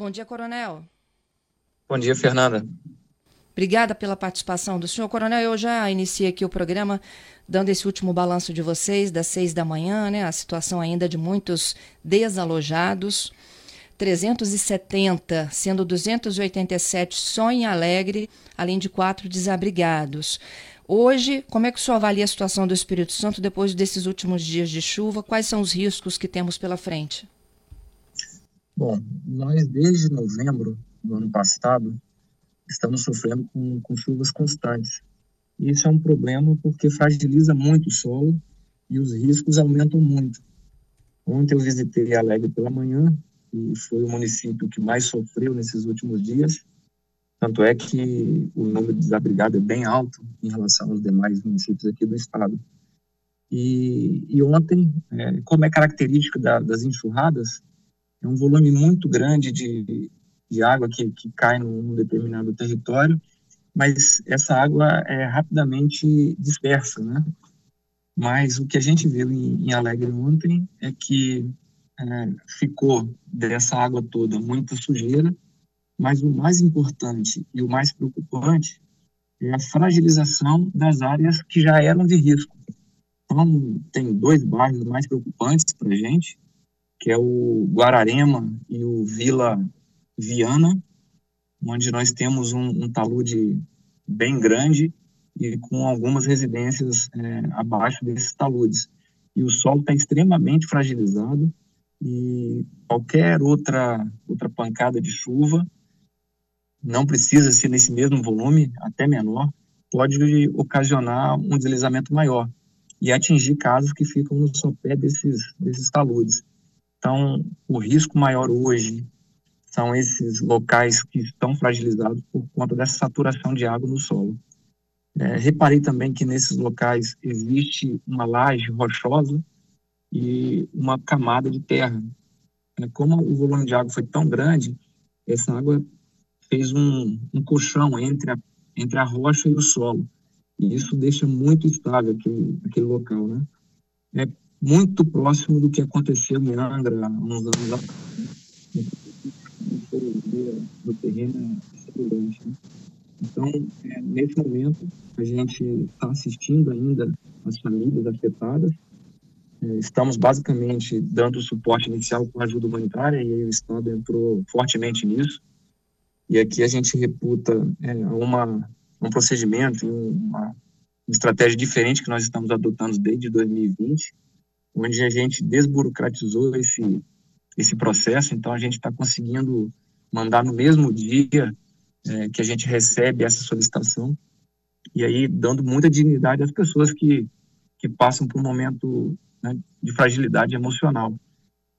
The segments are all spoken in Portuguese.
Bom dia, Coronel. Bom dia, Fernanda. Obrigada pela participação do senhor. Coronel, eu já iniciei aqui o programa dando esse último balanço de vocês, das seis da manhã, né? A situação ainda de muitos desalojados. 370, sendo 287 só em Alegre, além de quatro desabrigados. Hoje, como é que o senhor avalia a situação do Espírito Santo depois desses últimos dias de chuva? Quais são os riscos que temos pela frente? Bom, nós desde novembro do ano passado estamos sofrendo com, com chuvas constantes. E isso é um problema porque fragiliza muito o solo e os riscos aumentam muito. Ontem eu visitei Alegre pela manhã e foi o município que mais sofreu nesses últimos dias. Tanto é que o número de desabrigados é bem alto em relação aos demais municípios aqui do estado. E, e ontem, é, como é característica da, das enxurradas, é um volume muito grande de, de água que, que cai num determinado território, mas essa água é rapidamente dispersa, né? Mas o que a gente viu em, em Alegre ontem é que é, ficou dessa água toda muita sujeira, mas o mais importante e o mais preocupante é a fragilização das áreas que já eram de risco. Então, tem dois bairros mais preocupantes para a gente, que é o Guararema e o Vila Viana, onde nós temos um, um talude bem grande e com algumas residências é, abaixo desses taludes. E o solo está extremamente fragilizado e qualquer outra outra pancada de chuva não precisa ser nesse mesmo volume, até menor, pode ocasionar um deslizamento maior e atingir casas que ficam no sopé desses desses taludes. Então, o risco maior hoje são esses locais que estão fragilizados por conta dessa saturação de água no solo. É, reparei também que nesses locais existe uma laje rochosa e uma camada de terra. É, como o volume de água foi tão grande, essa água fez um, um colchão entre a, entre a rocha e o solo. E isso deixa muito instável aquele, aquele local, né? É muito próximo do que aconteceu em Angra uns anos atrás. do terreno Né? Então, é, nesse momento, a gente está assistindo ainda as famílias afetadas. É, estamos basicamente dando suporte inicial com ajuda humanitária e o Estado entrou fortemente nisso. E aqui a gente reputa é, uma, um procedimento, uma estratégia diferente que nós estamos adotando desde 2020, onde a gente desburocratizou esse, esse processo, então a gente está conseguindo mandar no mesmo dia é, que a gente recebe essa solicitação, e aí dando muita dignidade às pessoas que, que passam por um momento né, de fragilidade emocional.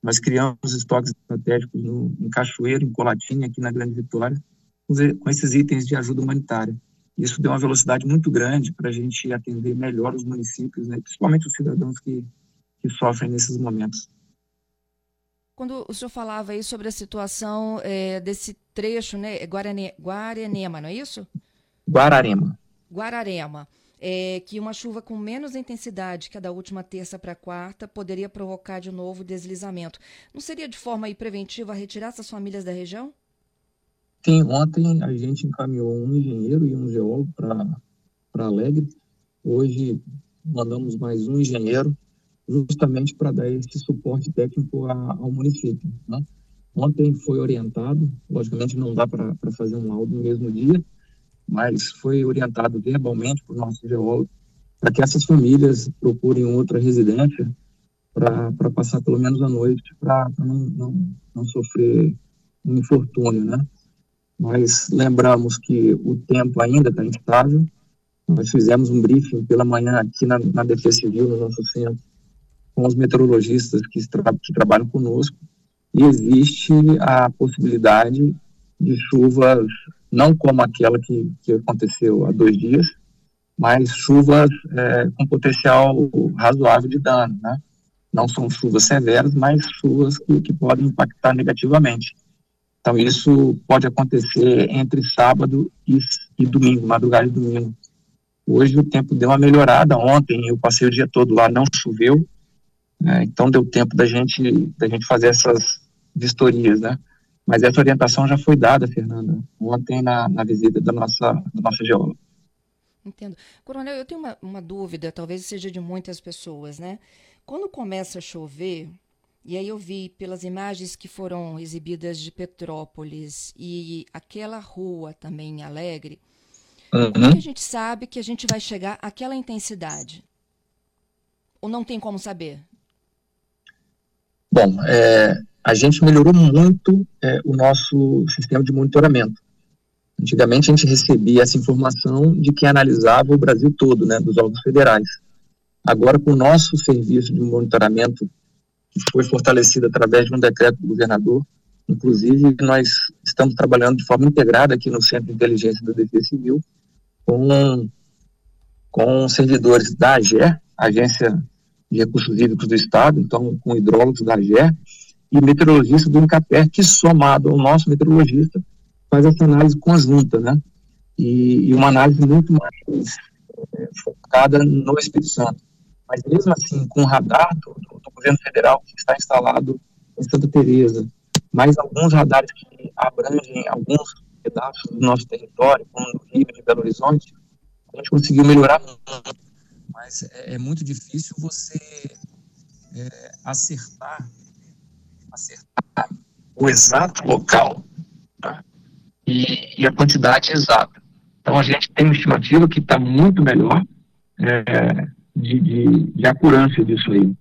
Nós criamos estoques estratégicos no, em Cachoeiro, em Colatina, aqui na Grande Vitória, com esses itens de ajuda humanitária. Isso deu uma velocidade muito grande para a gente atender melhor os municípios, né, principalmente os cidadãos que, que sofrem nesses momentos. Quando o senhor falava aí sobre a situação é, desse trecho, né, Guarane, Guaranema, não é isso? Guararema. Guararema. É, que uma chuva com menos intensidade que a da última terça para quarta poderia provocar de novo deslizamento. Não seria de forma aí preventiva retirar essas famílias da região? Sim, ontem a gente encaminhou um engenheiro e um geólogo para Alegre. Hoje mandamos mais um engenheiro justamente para dar esse suporte técnico a, ao município. Né? Ontem foi orientado, logicamente não dá para fazer um laudo no mesmo dia, mas foi orientado verbalmente por nosso geólogo para que essas famílias procurem outra residência para passar pelo menos a noite, para não, não, não sofrer um infortúnio, né? Mas lembramos que o tempo ainda está instável. Nós fizemos um briefing pela manhã aqui na, na Defesa Civil, no nosso centro, com os meteorologistas que, tra que trabalham conosco, e existe a possibilidade de chuvas, não como aquela que, que aconteceu há dois dias, mas chuvas é, com potencial razoável de dano, né? Não são chuvas severas, mas chuvas que, que podem impactar negativamente. Então, isso pode acontecer entre sábado e, e domingo, madrugada e domingo. Hoje o tempo deu uma melhorada. Ontem eu passei o dia todo lá, não choveu, né? Então deu tempo da gente, da gente fazer essas vistorias, né? Mas essa orientação já foi dada, Fernanda, ontem na, na visita da nossa, da nossa geóloga. Entendo. Coronel, eu tenho uma, uma dúvida, talvez seja de muitas pessoas, né? Quando começa a chover, e aí eu vi pelas imagens que foram exibidas de Petrópolis e aquela rua também em Alegre, uhum. como que a gente sabe que a gente vai chegar àquela intensidade? Ou não tem como saber? Bom, é, a gente melhorou muito é, o nosso sistema de monitoramento. Antigamente a gente recebia essa informação de quem analisava o Brasil todo, né, dos órgãos federais. Agora, com o nosso serviço de monitoramento, que foi fortalecido através de um decreto do governador, inclusive nós estamos trabalhando de forma integrada aqui no Centro de Inteligência da Defesa Civil, com, com servidores da AGER, Agência de Recursos Hídricos do Estado, então com hidrólogos da AGER, e meteorologista do INCAPER, que somado ao nosso meteorologista, faz essa análise conjunta, né? E, e uma análise muito mais é, focada no Espírito Santo. Mas mesmo assim, com o radar do, do, governo federal que está instalado em Santa Teresa, mais alguns radares que abrangem alguns pedaços do nosso território, como no Rio de Belo Horizonte, a gente conseguiu melhorar muito. Mas é, é muito difícil você é, acertar, acertar o exato local tá? e, e, a quantidade exata. Então a gente tem uma estimativa que está muito melhor é, de, de, de acuráncia disso aí.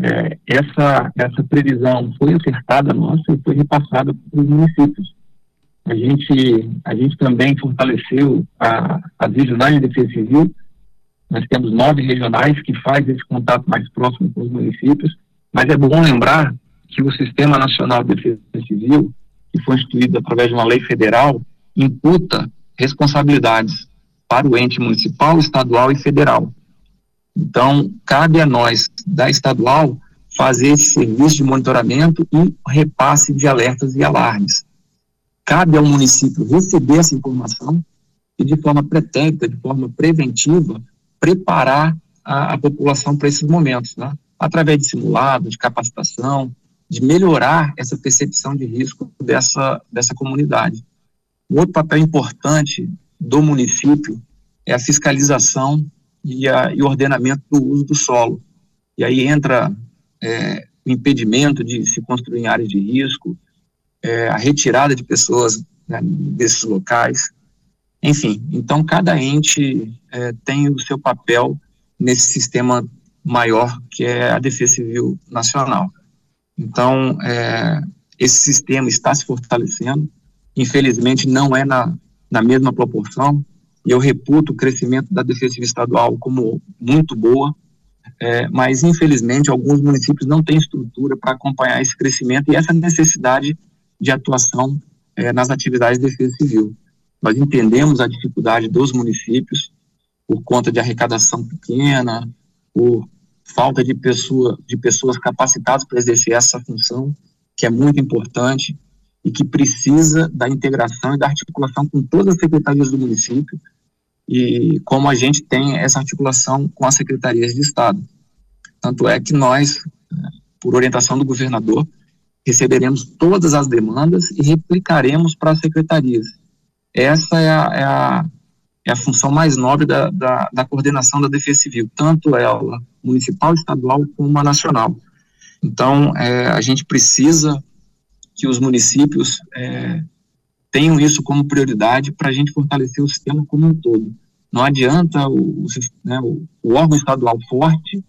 É, essa, essa previsão foi acertada nossa e foi repassada para os municípios. A gente, a gente também fortaleceu a, as regionais de defesa civil. Nós temos nove regionais que fazem esse contato mais próximo com os municípios, mas é bom lembrar que o Sistema Nacional de Defesa Civil, que foi instituído através de uma lei federal, imputa responsabilidades para o ente municipal, estadual e federal. Então, cabe a nós, da estadual, fazer esse serviço de monitoramento e repasse de alertas e alarmes. Cabe ao município receber essa informação e, de forma pretérita, de forma preventiva, preparar a, a população para esses momentos, né? através de simulados, de capacitação, de melhorar essa percepção de risco dessa, dessa comunidade. Um outro papel importante do município é a fiscalização e, a, e ordenamento do uso do solo. E aí entra é, o impedimento de se construir em áreas de risco, é, a retirada de pessoas né, desses locais, enfim. Então, cada ente é, tem o seu papel nesse sistema maior que é a Defesa Civil Nacional. Então, é, esse sistema está se fortalecendo, infelizmente não é na, na mesma proporção, e eu reputo o crescimento da defesa civil estadual como muito boa, é, mas infelizmente alguns municípios não têm estrutura para acompanhar esse crescimento e essa necessidade de atuação é, nas atividades de defesa civil. Nós entendemos a dificuldade dos municípios por conta de arrecadação pequena, por falta de, pessoa, de pessoas capacitadas para exercer essa função, que é muito importante e que precisa da integração e da articulação com todas as secretarias do município e como a gente tem essa articulação com as secretarias de Estado. Tanto é que nós, por orientação do governador, receberemos todas as demandas e replicaremos para as secretarias. Essa é a, é a, é a função mais nobre da, da, da, coordenação da Defesa Civil, tanto ela municipal, estadual, como a nacional. Então, é, a gente precisa que os municípios é, tenham isso como prioridade para a gente fortalecer o sistema como um todo. Não adianta o, né, o, órgão estadual forte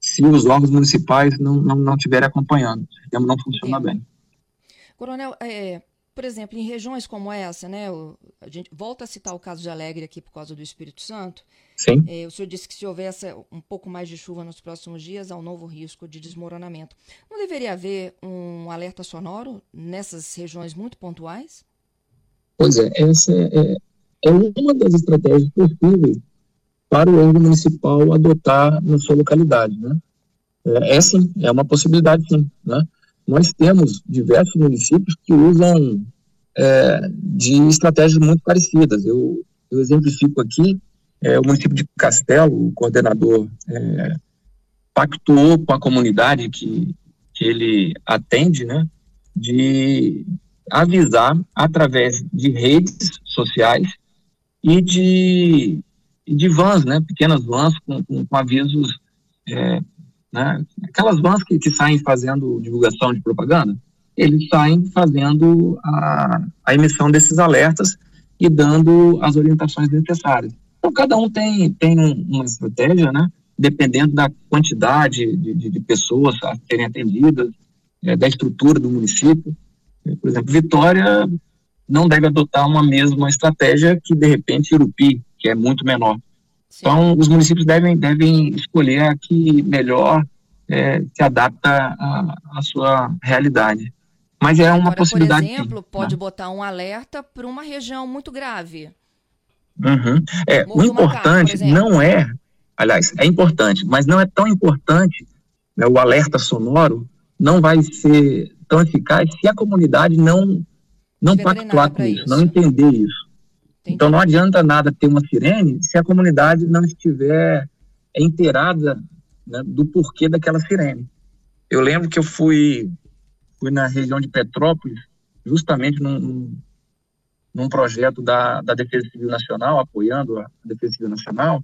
se os órgãos municipais não, não, não estiverem acompanhando. O sistema não funciona bem. Coronel, é, por exemplo, em regiões como essa, né, o, a gente volta a citar o caso de Alegre aqui por causa do Espírito Santo. Sim. É, o senhor disse que se houvesse um pouco mais de chuva nos próximos dias, há um novo risco de desmoronamento. Não deveria haver um alerta sonoro nessas regiões muito pontuais? Pois é, essa é, é uma das estratégias possíveis para o órgão municipal adotar na sua localidade, né? É, é sim, é uma possibilidade sim, né? Nós temos diversos municípios que usam é, de estratégias muito parecidas. Eu, eu exemplifico aqui é, o município de Castelo, o coordenador é, pactuou com a comunidade que, que ele atende, né, de avisar através de redes sociais e de, de vans, né, pequenas vans com, com, com avisos, é, né, aquelas vans que, que saem fazendo divulgação de propaganda, eles saem fazendo a, a emissão desses alertas e dando as orientações necessárias. Então, cada um tem, tem uma estratégia, né? dependendo da quantidade de, de, de pessoas a serem atendidas, é, da estrutura do município. Por exemplo, Vitória não deve adotar uma mesma estratégia que, de repente, Irupi, que é muito menor. Sim. Então, os municípios devem, devem escolher a que melhor é, se adapta à sua realidade. Mas é uma Agora, possibilidade. Por exemplo, pode né? botar um alerta para uma região muito grave. Uhum. É, o importante Macaco, não é, aliás, é importante, mas não é tão importante né, o alerta sonoro não vai ser tão eficaz se a comunidade não não pactuar com isso, isso, não entender isso. Entendi. Então não adianta nada ter uma sirene se a comunidade não estiver inteirada né, do porquê daquela sirene. Eu lembro que eu fui fui na região de Petrópolis, justamente num, num projeto da, da Defesa Civil Nacional, apoiando a Defesa Civil Nacional,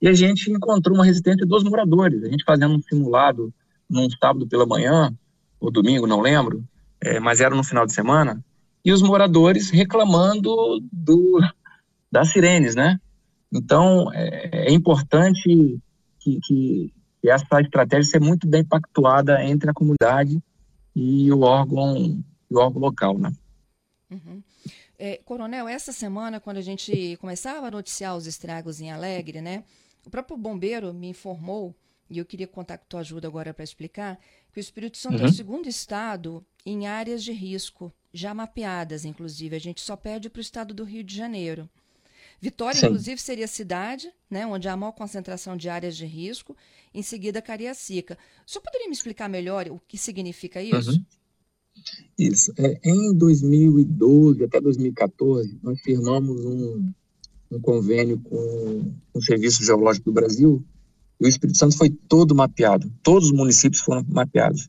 e a gente encontrou uma resistência dos moradores. A gente fazendo um simulado num sábado pela manhã, ou domingo, não lembro, é, mas era no final de semana, e os moradores reclamando do, das sirenes, né? Então, é, é importante que, que, essa estratégia seja muito bem pactuada entre a comunidade e o órgão, o órgão local, né? Uhum. É, Coronel, essa semana, quando a gente começava a noticiar os estragos em Alegre, né, o próprio bombeiro me informou, e eu queria contar com tua ajuda agora para explicar, que o Espírito Santo uhum. é o uhum. segundo estado em áreas de risco, já mapeadas, inclusive. A gente só perde para o estado do Rio de Janeiro. Vitória, Sim. inclusive, seria a cidade né, onde há a maior concentração de áreas de risco, em seguida Cariacica. O senhor poderia me explicar melhor o que significa isso? Uhum. Isso. É, em 2012 até 2014, nós firmamos um, um convênio com, com o Serviço Geológico do Brasil e o Espírito Santo foi todo mapeado, todos os municípios foram mapeados.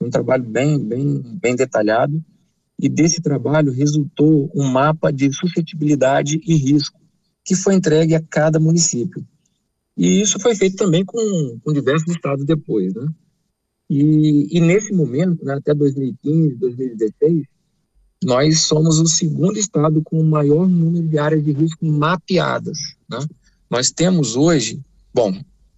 Um trabalho bem, bem, bem detalhado e desse trabalho resultou um mapa de suscetibilidade e risco que foi entregue a cada município. E isso foi feito também com, com diversos estados depois, né? E, e nesse momento, né, até 2015, 2016, nós somos o segundo estado com o maior número de áreas de risco mapeadas. Né? Nós temos hoje, bom,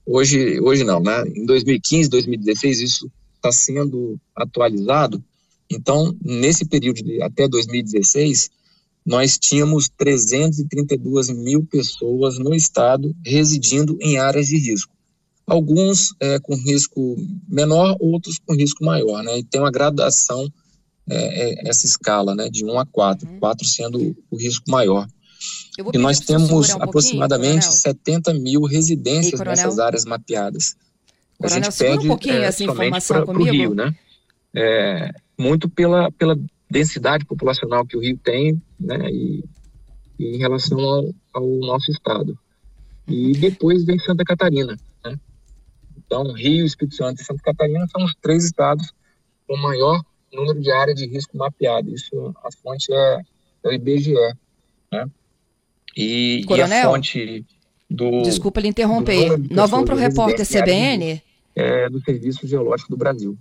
hoje, hoje não, né? Em 2015, 2016 isso está sendo atualizado. Então, nesse período de até 2016, nós tínhamos 332 mil pessoas no estado residindo em áreas de risco alguns é, com risco menor, outros com risco maior, né? E tem uma gradação, é, é, essa escala, né? De 1 a 4, uhum. 4 sendo o risco maior. E nós temos um aproximadamente 70 mil residências Ei, nessas áreas mapeadas. A coronel, gente pede um pouquinho é, essa informação pra, comigo. Rio, né? É, muito pela, pela densidade populacional que o Rio tem, né? E, e em relação ao, ao nosso estado. E depois vem Santa Catarina, né? Então, Rio, Espírito Santo e Santa Catarina são os três estados com maior número de área de risco mapeado. Isso, a fonte é, é o IBGE, né? E, Coronel, e a fonte do... Desculpa lhe interromper. Nós vamos para o repórter CBN? É do Serviço Geológico do Brasil.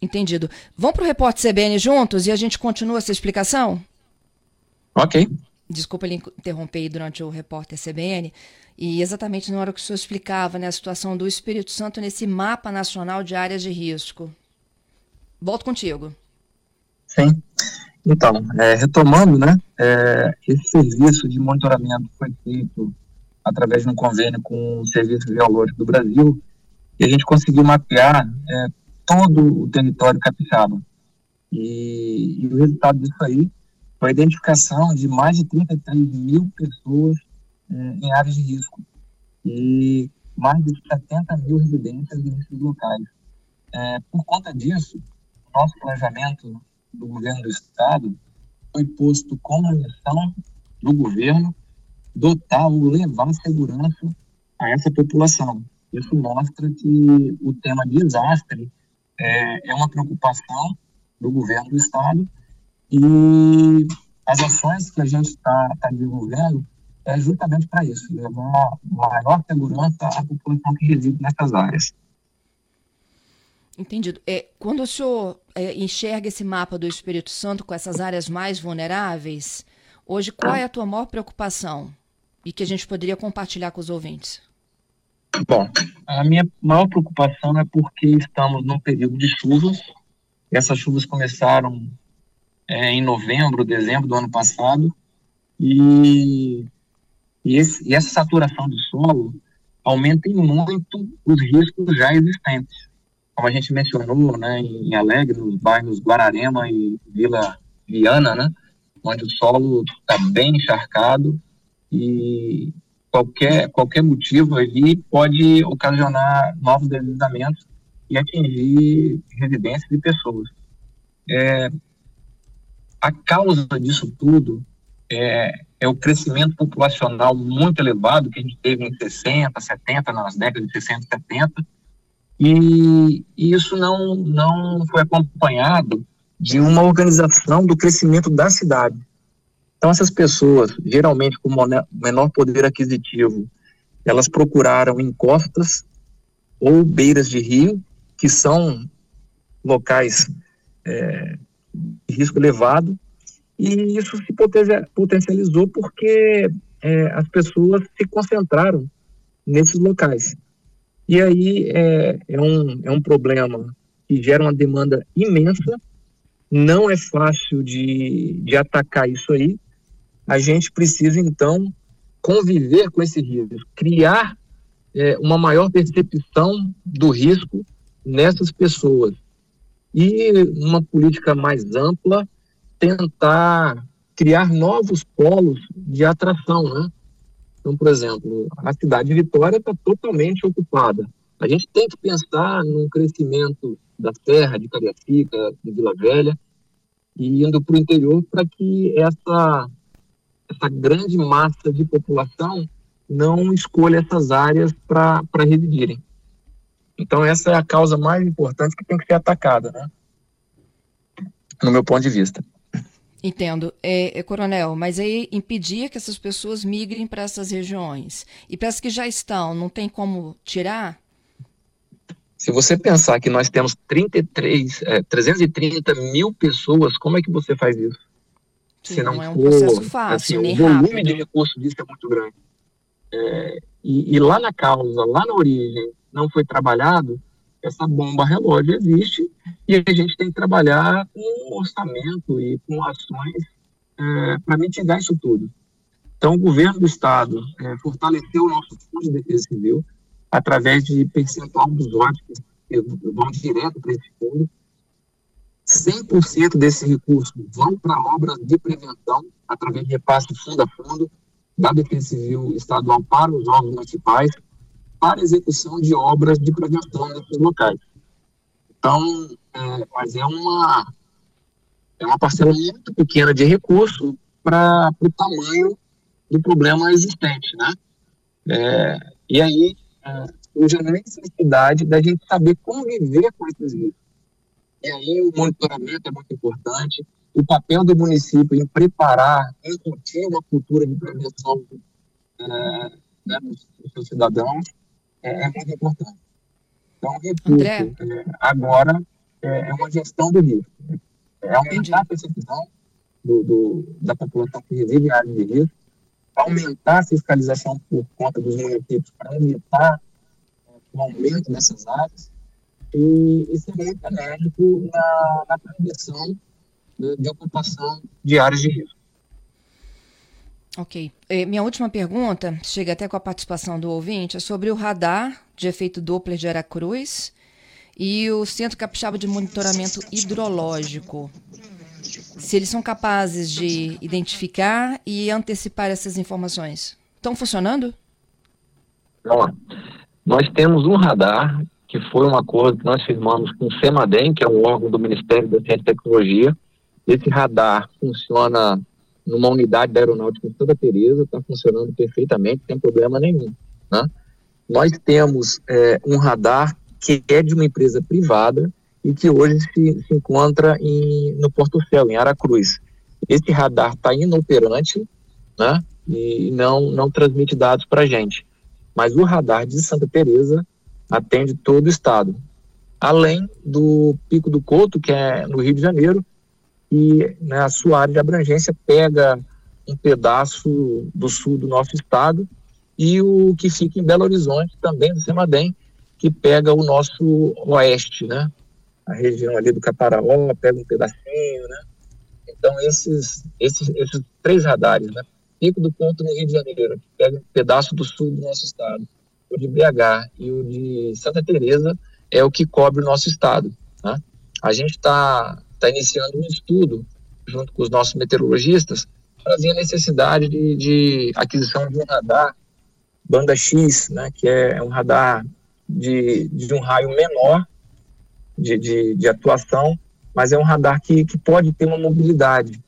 Entendido. Vamos para o repórter CBN juntos e a gente continua essa explicação? Ok. Desculpa lhe interromper durante o repórter CBN. E exatamente na hora que o senhor explicava né, a situação do Espírito Santo nesse mapa nacional de áreas de risco. Volto contigo. Sim. Então, é, retomando, né, é, esse serviço de monitoramento foi feito através de um convênio com o Serviço Geológico do Brasil e a gente conseguiu mapear é, todo o território capixaba. E, e, o resultado disso aí foi a identificação de mais de 33 mil pessoas é, em áreas de risco e mais de 70 mil residências nesses locais. É, por conta disso, nosso planejamento do governo do estado foi posto como missão do governo dotar ou levar segurança a essa população. Isso mostra que o tema desastre é, é uma preocupação do governo do estado E as ações que a gente está tá desenvolvendo é justamente para isso, levar maior segurança à população que reside nessas áreas. Entendido. É, quando o senhor é, enxerga esse mapa do Espírito Santo com essas áreas mais vulneráveis, hoje qual é a tua maior preocupação e que a gente poderia compartilhar com os ouvintes? Bom, a minha maior preocupação é porque estamos num período de chuvas. Essas chuvas começaram é, em novembro, dezembro do ano passado, e, e, esse, e essa saturação do solo aumenta muito os riscos já existentes. Como a gente mencionou, né, em Alegre, nos bairros Guararema e Vila Viana, né, onde o solo está bem encharcado e qualquer, qualquer motivo ali pode ocasionar novos deslizamentos e atingir residências e pessoas. É, a causa disso tudo é, é, o crescimento populacional muito elevado que a gente teve em 60, 70, nas décadas de 60 e 70, e, e isso não, não foi acompanhado de uma organização do crescimento da cidade. Então, essas pessoas, geralmente com menor poder aquisitivo, elas procuraram encostas ou beiras de rio, que são locais é, de risco elevado, e isso se potencializou porque é, as pessoas se concentraram nesses locais. E aí é, é, um, é um problema que gera uma demanda imensa, não é fácil de, de atacar isso aí. A gente precisa, então, conviver com esse risco, criar é, uma maior percepção do risco nessas pessoas e uma política mais ampla tentar criar novos polos de atração, né? Então, por exemplo, a cidade de Vitória está totalmente ocupada. A gente tem que pensar num crescimento da Serra, de Cariacica, de Vila Velha, e indo para o interior para que essa, essa grande massa de população não escolha essas áreas para residirem. Então, essa é a causa mais importante que tem que ser atacada, né? no meu ponto de vista. Entendo. É, é, coronel, mas aí impedir que essas pessoas migrem para essas regiões. E para as que já estão, não tem como tirar? Se você pensar que nós temos 33, é, 330 mil pessoas, como é que você faz isso? Se não, não é um for, processo fácil, assim, O volume rápido. de recursos disso é muito grande. É, e, e lá na causa, lá na origem, não foi trabalhado, essa bomba relógio existe e a gente tem que trabalhar com orçamento e com ações é, para mitigar isso tudo. Então, o governo do Estado é, fortaleceu o nosso Fundo de Defesa Civil através de percentual dos óticos que vão direto para esse fundo. 100% desses recursos vão para obras de prevenção através de repasse fundo a fundo da Defesa Civil Estadual para os órgãos municipais para execução de obras de prevenção nesses locais. Então, é, mas é uma, é uma parcela muito pequena de recurso para o tamanho do problema existente, né? É, e aí é, surge a necessidade da gente saber conviver com esses riscos. E aí o monitoramento é muito importante, o papel do município em preparar, incutir uma cultura de prevenção é, né, dos seus cidadãos, é, é muito importante. Então, recurso, é, agora é, é, uma gestão do risco. É aumentar Entendi. a percepção do, do, da população que reside em áreas de risco, aumentar a fiscalização por conta dos municípios para evitar é, o aumento dessas áreas e, e ser muito enérgico na, na prevenção de, de ocupação de áreas de risco. Ok. E minha última pergunta, chega até com a participação do ouvinte, é sobre o radar de efeito Doppler de Aracruz e o Centro Capixaba de Monitoramento Hidrológico. Se eles são capazes de identificar e antecipar essas informações. Estão funcionando? Ó, nós temos um radar que foi um acordo que nós firmamos com o CEMADEM, que é um órgão do Ministério da Ciência e Tecnologia. Esse radar funciona numa unidade da aeronáutica em Santa Teresa, está funcionando perfeitamente, sem problema nenhum. Né? Nós temos é, um radar que é de uma empresa privada, e que hoje se, se encontra em, no Porto Céu, em Aracruz. Esse radar está inoperante né, e não, não transmite dados para a gente. Mas o radar de Santa Teresa atende todo o estado. Além do Pico do Couto, que é no Rio de Janeiro, e né, a sua área de abrangência pega um pedaço do sul do nosso estado e o que fica em Belo Horizonte, também do Semadem, que pega o nosso oeste, né? A região ali do Caparaó pega um pedacinho, né? Então, esses, esses, esses três radares, né? Pico do Ponto no Rio de Janeiro, que pega um pedaço do sul do nosso estado, o de BH e o de Santa Teresa é o que cobre o nosso estado. Né? A gente está tá iniciando um estudo junto com os nossos meteorologistas para ver a necessidade de, de aquisição de um radar banda X, né, que é um radar de, de um raio menor de, de, de atuação, mas é um radar que, que pode ter uma mobilidade.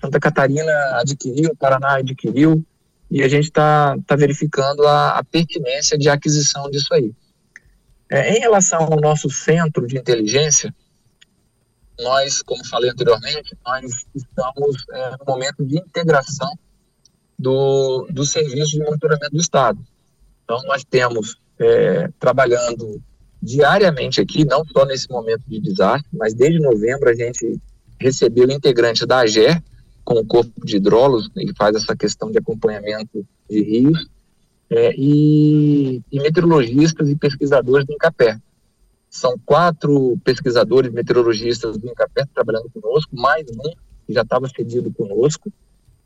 Santa Catarina adquiriu, Paraná adquiriu, e a gente está tá verificando a, a, pertinência de aquisição disso aí. É, em relação ao nosso centro de inteligência, nós, como falei anteriormente, nós estamos é, no momento de integração do, do serviço de monitoramento do Estado. Então, nós temos é, trabalhando diariamente aqui, não só nesse momento de desastre, mas desde novembro a gente recebeu integrantes da AGER, com o corpo de hidrólogos, que faz essa questão de acompanhamento de rios, é, e, e, meteorologistas e pesquisadores do INCAPé. São quatro pesquisadores meteorologistas do INCAPé trabalhando conosco, mais um que já estava cedido conosco,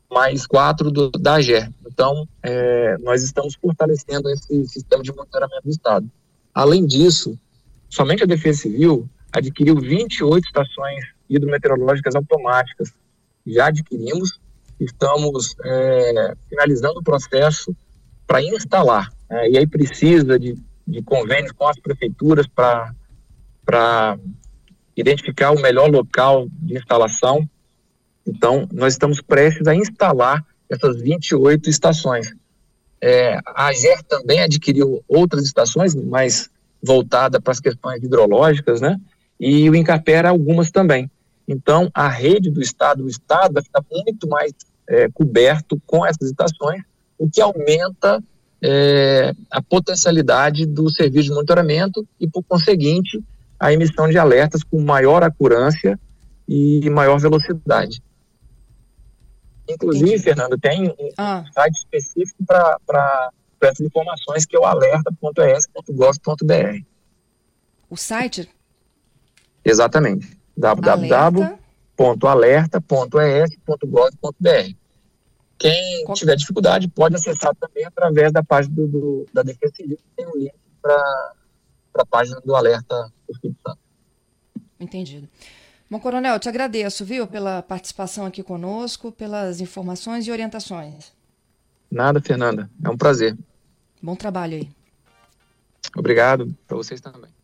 mais quatro do, da AGER. Então, é, nós estamos fortalecendo esse sistema de monitoramento do Estado. Além disso, somente a Defesa Civil adquiriu 28 estações hidrometeorológicas automáticas. Já adquirimos, estamos é, finalizando o processo para instalar. É, e aí precisa de, de convênios com as prefeituras para identificar o melhor local de instalação então, nós estamos prestes a instalar essas 28 estações. É, a AGER também adquiriu outras estações, mais voltada para as questões hidrológicas, né? E o Incapera algumas também. Então, a rede do Estado, o Estado vai ficar muito mais é, coberto com essas estações, o que aumenta é, a potencialidade do serviço de monitoramento e, por conseguinte, a emissão de alertas com maior acurância e maior velocidade. Inclusive, Entendi. Fernando, tem um ah. site específico para essas informações que é o alerta.es.gov.br. O site? Exatamente. www.alerta.es.gov.br. Quem tiver dificuldade pode acessar também através da página do, do da Defesa Civil, que tem um link para a página do Alerta do Espírito Santo. Entendido. Bom, Coronel, te agradeço, viu, pela participação aqui conosco, pelas informações e orientações. Nada, Fernanda. É um prazer. Bom trabalho aí. Obrigado para vocês também.